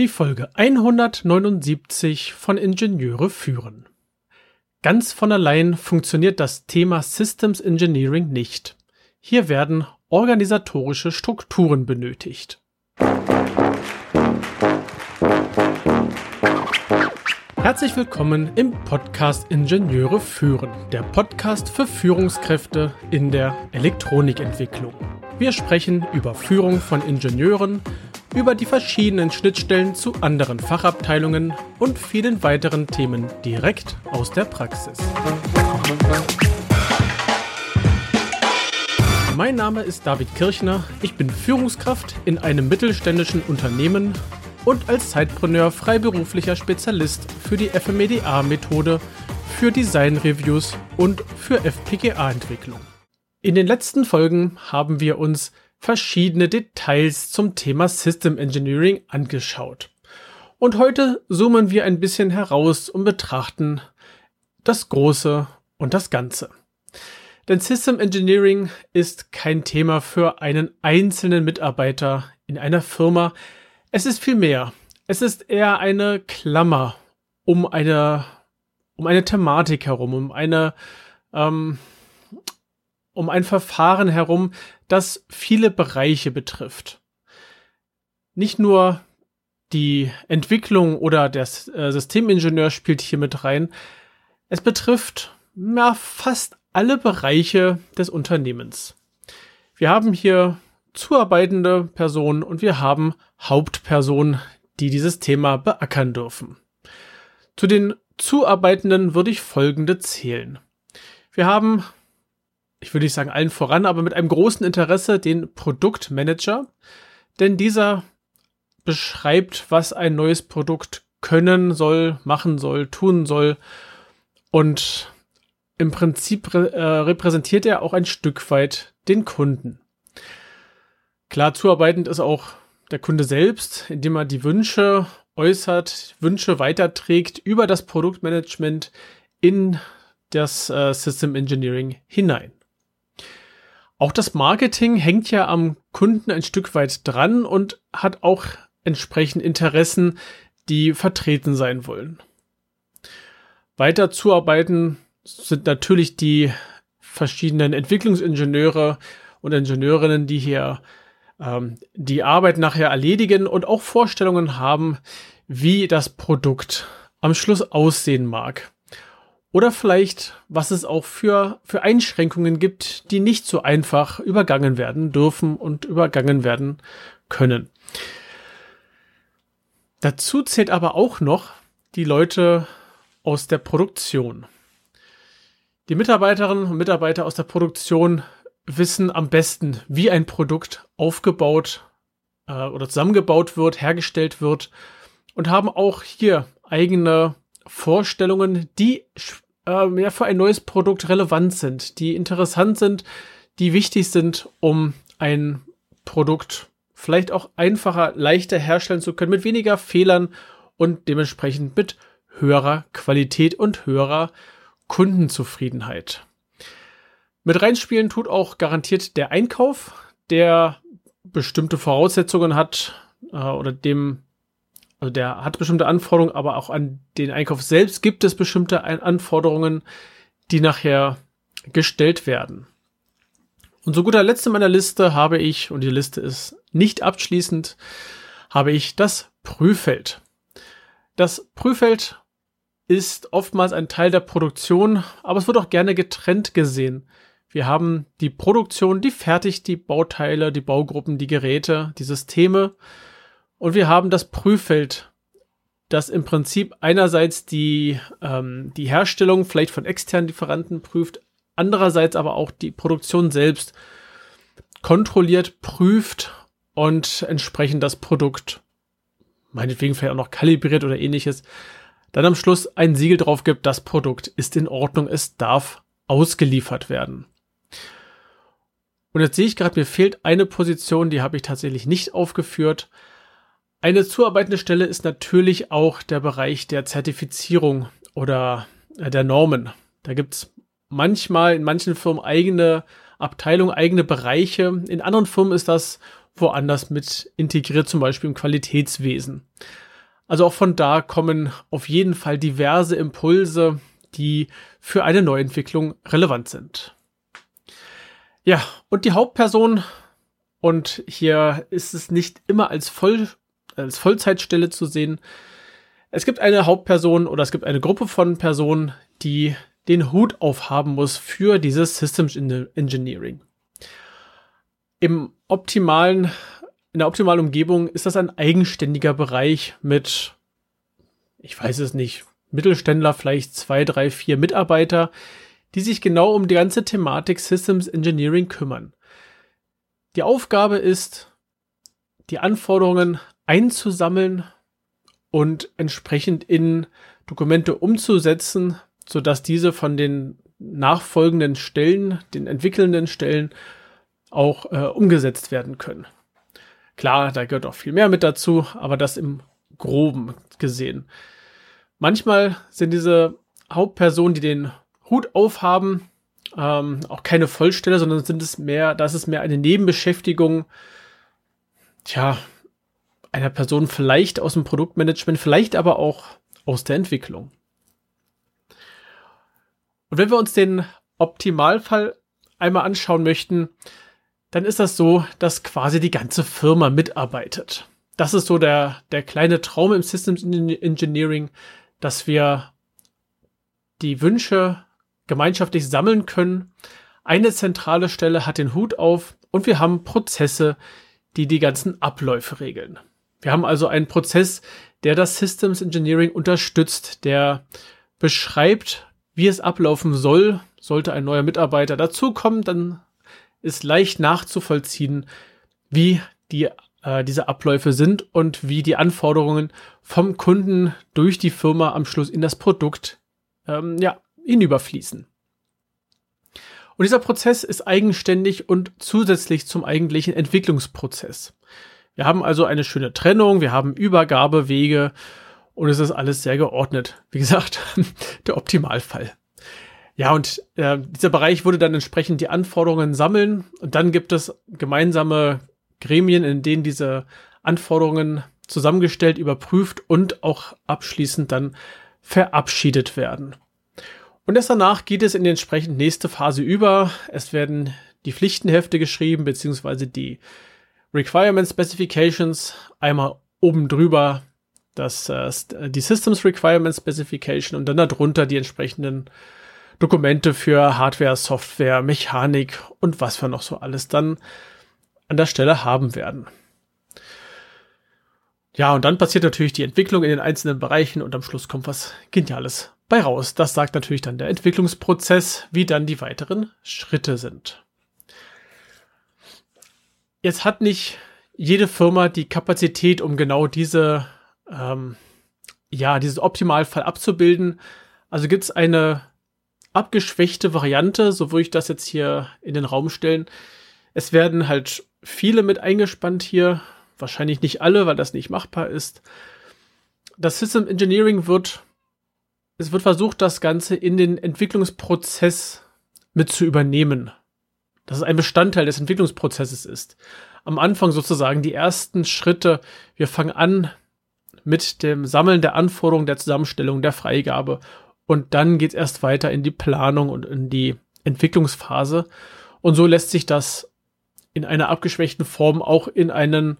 Die Folge 179 von Ingenieure führen. Ganz von allein funktioniert das Thema Systems Engineering nicht. Hier werden organisatorische Strukturen benötigt. Herzlich willkommen im Podcast Ingenieure führen, der Podcast für Führungskräfte in der Elektronikentwicklung. Wir sprechen über Führung von Ingenieuren, über die verschiedenen Schnittstellen zu anderen Fachabteilungen und vielen weiteren Themen direkt aus der Praxis. Mein Name ist David Kirchner, ich bin Führungskraft in einem mittelständischen Unternehmen und als Zeitpreneur freiberuflicher Spezialist für die FMEDA-Methode, für Design-Reviews und für FPGA-Entwicklung. In den letzten Folgen haben wir uns verschiedene Details zum Thema System Engineering angeschaut. Und heute zoomen wir ein bisschen heraus und betrachten das Große und das Ganze. Denn System Engineering ist kein Thema für einen einzelnen Mitarbeiter in einer Firma. Es ist viel mehr. Es ist eher eine Klammer um eine, um eine Thematik herum, um eine, ähm, um ein Verfahren herum, das viele Bereiche betrifft. Nicht nur die Entwicklung oder der äh, Systemingenieur spielt hier mit rein. Es betrifft ja, fast alle Bereiche des Unternehmens. Wir haben hier zuarbeitende Personen und wir haben Hauptpersonen, die dieses Thema beackern dürfen. Zu den Zuarbeitenden würde ich folgende zählen. Wir haben ich würde nicht sagen allen voran, aber mit einem großen Interesse den Produktmanager, denn dieser beschreibt, was ein neues Produkt können soll, machen soll, tun soll und im Prinzip äh, repräsentiert er auch ein Stück weit den Kunden. Klar zuarbeitend ist auch der Kunde selbst, indem er die Wünsche äußert, Wünsche weiterträgt über das Produktmanagement in das äh, System Engineering hinein. Auch das Marketing hängt ja am Kunden ein Stück weit dran und hat auch entsprechend Interessen, die vertreten sein wollen. Weiter zuarbeiten sind natürlich die verschiedenen Entwicklungsingenieure und Ingenieurinnen, die hier ähm, die Arbeit nachher erledigen und auch Vorstellungen haben, wie das Produkt am Schluss aussehen mag. Oder vielleicht, was es auch für, für Einschränkungen gibt, die nicht so einfach übergangen werden dürfen und übergangen werden können. Dazu zählt aber auch noch die Leute aus der Produktion. Die Mitarbeiterinnen und Mitarbeiter aus der Produktion wissen am besten, wie ein Produkt aufgebaut äh, oder zusammengebaut wird, hergestellt wird und haben auch hier eigene Vorstellungen, die äh, ja, für ein neues Produkt relevant sind, die interessant sind, die wichtig sind, um ein Produkt vielleicht auch einfacher, leichter herstellen zu können, mit weniger Fehlern und dementsprechend mit höherer Qualität und höherer Kundenzufriedenheit. Mit reinspielen tut auch garantiert der Einkauf, der bestimmte Voraussetzungen hat äh, oder dem also der hat bestimmte Anforderungen, aber auch an den Einkauf selbst gibt es bestimmte Anforderungen, die nachher gestellt werden. Und zu guter Letzt in meiner Liste habe ich, und die Liste ist nicht abschließend, habe ich das Prüffeld. Das Prüffeld ist oftmals ein Teil der Produktion, aber es wird auch gerne getrennt gesehen. Wir haben die Produktion, die fertigt die Bauteile, die Baugruppen, die Geräte, die Systeme. Und wir haben das Prüffeld, das im Prinzip einerseits die, ähm, die Herstellung vielleicht von externen Lieferanten prüft, andererseits aber auch die Produktion selbst kontrolliert, prüft und entsprechend das Produkt, meinetwegen vielleicht auch noch kalibriert oder ähnliches, dann am Schluss ein Siegel drauf gibt, das Produkt ist in Ordnung, es darf ausgeliefert werden. Und jetzt sehe ich gerade, mir fehlt eine Position, die habe ich tatsächlich nicht aufgeführt. Eine zuarbeitende Stelle ist natürlich auch der Bereich der Zertifizierung oder äh, der Normen. Da gibt's manchmal in manchen Firmen eigene Abteilungen, eigene Bereiche. In anderen Firmen ist das woanders mit integriert, zum Beispiel im Qualitätswesen. Also auch von da kommen auf jeden Fall diverse Impulse, die für eine Neuentwicklung relevant sind. Ja, und die Hauptperson, und hier ist es nicht immer als, Voll, als Vollzeitstelle zu sehen. Es gibt eine Hauptperson oder es gibt eine Gruppe von Personen, die den Hut aufhaben muss für dieses Systems Engineering. Im optimalen, in der optimalen Umgebung ist das ein eigenständiger Bereich mit, ich weiß es nicht, Mittelständler, vielleicht zwei, drei, vier Mitarbeiter, die sich genau um die ganze Thematik Systems Engineering kümmern. Die Aufgabe ist, die Anforderungen einzusammeln und entsprechend in Dokumente umzusetzen, sodass diese von den nachfolgenden Stellen, den entwickelnden Stellen auch äh, umgesetzt werden können. Klar, da gehört auch viel mehr mit dazu, aber das im groben gesehen. Manchmal sind diese Hauptpersonen, die den Hut aufhaben, ähm, auch keine Vollstelle, sondern sind es mehr, das ist mehr eine Nebenbeschäftigung, tja, einer Person vielleicht aus dem Produktmanagement, vielleicht aber auch aus der Entwicklung. Und wenn wir uns den Optimalfall einmal anschauen möchten, dann ist das so, dass quasi die ganze Firma mitarbeitet. Das ist so der, der kleine Traum im Systems Engineering, dass wir die Wünsche gemeinschaftlich sammeln können. Eine zentrale Stelle hat den Hut auf und wir haben Prozesse, die die ganzen Abläufe regeln. Wir haben also einen Prozess, der das Systems Engineering unterstützt, der beschreibt, wie es ablaufen soll. Sollte ein neuer Mitarbeiter dazukommen, dann ist leicht nachzuvollziehen, wie die, äh, diese Abläufe sind und wie die Anforderungen vom Kunden durch die Firma am Schluss in das Produkt ähm, ja, hinüberfließen. Und dieser Prozess ist eigenständig und zusätzlich zum eigentlichen Entwicklungsprozess. Wir haben also eine schöne Trennung, wir haben Übergabewege und es ist alles sehr geordnet. Wie gesagt, der Optimalfall. Ja, und äh, dieser Bereich würde dann entsprechend die Anforderungen sammeln und dann gibt es gemeinsame Gremien, in denen diese Anforderungen zusammengestellt, überprüft und auch abschließend dann verabschiedet werden. Und erst danach geht es in die entsprechend nächste Phase über. Es werden die Pflichtenhefte geschrieben, beziehungsweise die Requirement Specifications. Einmal oben drüber das, äh, die Systems Requirement Specification und dann darunter die entsprechenden Dokumente für Hardware, Software, Mechanik und was wir noch so alles dann an der Stelle haben werden. Ja, und dann passiert natürlich die Entwicklung in den einzelnen Bereichen und am Schluss kommt was Geniales bei raus. Das sagt natürlich dann der Entwicklungsprozess, wie dann die weiteren Schritte sind. Jetzt hat nicht jede Firma die Kapazität, um genau diese, ähm, ja, dieses Optimalfall abzubilden. Also gibt es eine abgeschwächte Variante, so würde ich das jetzt hier in den Raum stellen. Es werden halt viele mit eingespannt hier, wahrscheinlich nicht alle, weil das nicht machbar ist. Das System Engineering wird, es wird versucht, das Ganze in den Entwicklungsprozess mit zu übernehmen. Dass es ein Bestandteil des Entwicklungsprozesses ist. Am Anfang sozusagen die ersten Schritte. Wir fangen an mit dem Sammeln der Anforderungen, der Zusammenstellung, der Freigabe. Und dann geht es erst weiter in die Planung und in die Entwicklungsphase. Und so lässt sich das in einer abgeschwächten Form auch in einen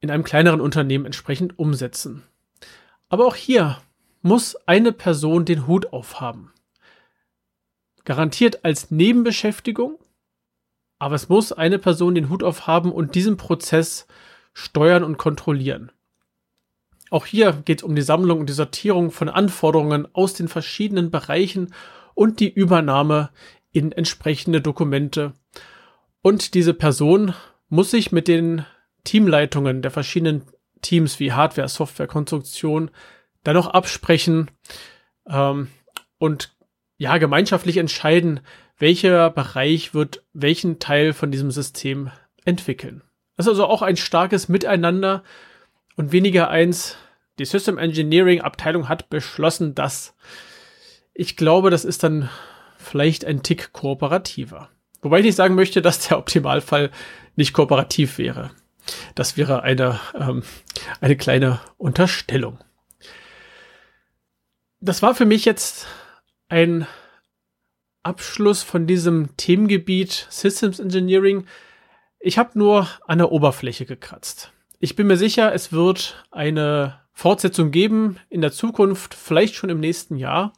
in einem kleineren Unternehmen entsprechend umsetzen. Aber auch hier muss eine Person den Hut aufhaben. Garantiert als Nebenbeschäftigung, aber es muss eine Person den Hut aufhaben und diesen Prozess steuern und kontrollieren. Auch hier geht es um die Sammlung und die Sortierung von Anforderungen aus den verschiedenen Bereichen und die Übernahme in entsprechende Dokumente. Und diese Person muss sich mit den Teamleitungen der verschiedenen Teams wie Hardware, Software, Konstruktion dann noch absprechen ähm, und ja gemeinschaftlich entscheiden, welcher Bereich wird welchen Teil von diesem System entwickeln. Das ist also auch ein starkes Miteinander und weniger eins. Die System Engineering Abteilung hat beschlossen, dass ich glaube, das ist dann vielleicht ein Tick kooperativer. Wobei ich nicht sagen möchte, dass der Optimalfall nicht kooperativ wäre. Das wäre eine, ähm, eine kleine Unterstellung. Das war für mich jetzt ein Abschluss von diesem Themengebiet Systems Engineering. Ich habe nur an der Oberfläche gekratzt. Ich bin mir sicher, es wird eine Fortsetzung geben in der Zukunft, vielleicht schon im nächsten Jahr.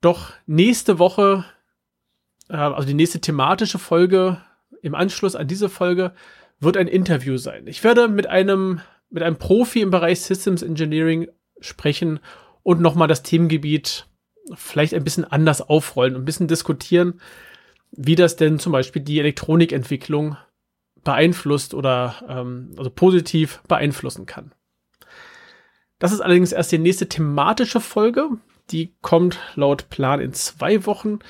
Doch nächste Woche, äh, also die nächste thematische Folge im Anschluss an diese Folge, wird ein Interview sein. Ich werde mit einem, mit einem Profi im Bereich Systems Engineering sprechen und nochmal das Themengebiet vielleicht ein bisschen anders aufrollen und ein bisschen diskutieren, wie das denn zum Beispiel die Elektronikentwicklung beeinflusst oder ähm, also positiv beeinflussen kann. Das ist allerdings erst die nächste thematische Folge. Die kommt laut Plan in zwei Wochen.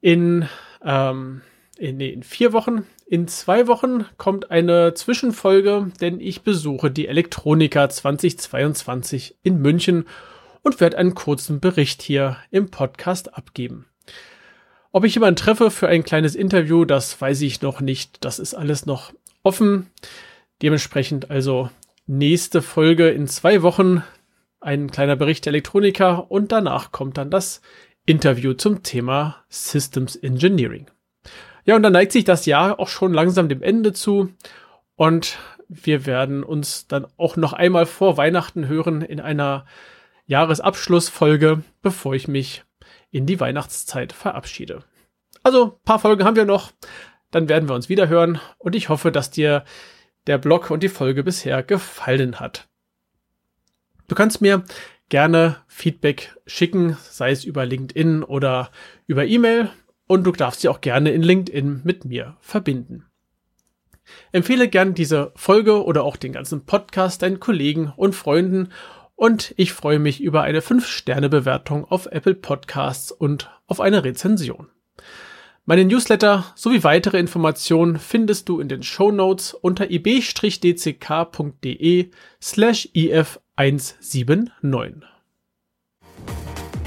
In, ähm, in, nee, in vier Wochen. In zwei Wochen kommt eine Zwischenfolge, denn ich besuche die Elektronika 2022 in München und werde einen kurzen Bericht hier im Podcast abgeben. Ob ich jemanden treffe für ein kleines Interview, das weiß ich noch nicht. Das ist alles noch offen. Dementsprechend also nächste Folge in zwei Wochen ein kleiner Bericht der Elektronika und danach kommt dann das Interview zum Thema Systems Engineering. Ja, und dann neigt sich das Jahr auch schon langsam dem Ende zu und wir werden uns dann auch noch einmal vor Weihnachten hören in einer Jahresabschlussfolge, bevor ich mich in die Weihnachtszeit verabschiede. Also, paar Folgen haben wir noch, dann werden wir uns wieder hören und ich hoffe, dass dir der Blog und die Folge bisher gefallen hat. Du kannst mir gerne Feedback schicken, sei es über LinkedIn oder über E-Mail und du darfst dich auch gerne in LinkedIn mit mir verbinden. Empfehle gern diese Folge oder auch den ganzen Podcast deinen Kollegen und Freunden und ich freue mich über eine 5-Sterne-Bewertung auf Apple Podcasts und auf eine Rezension. Meine Newsletter sowie weitere Informationen findest du in den Show Notes unter ib-dck.de slash if179.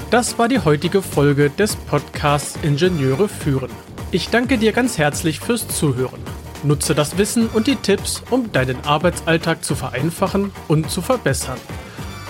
Das war die heutige Folge des Podcasts Ingenieure führen. Ich danke dir ganz herzlich fürs Zuhören. Nutze das Wissen und die Tipps, um deinen Arbeitsalltag zu vereinfachen und zu verbessern.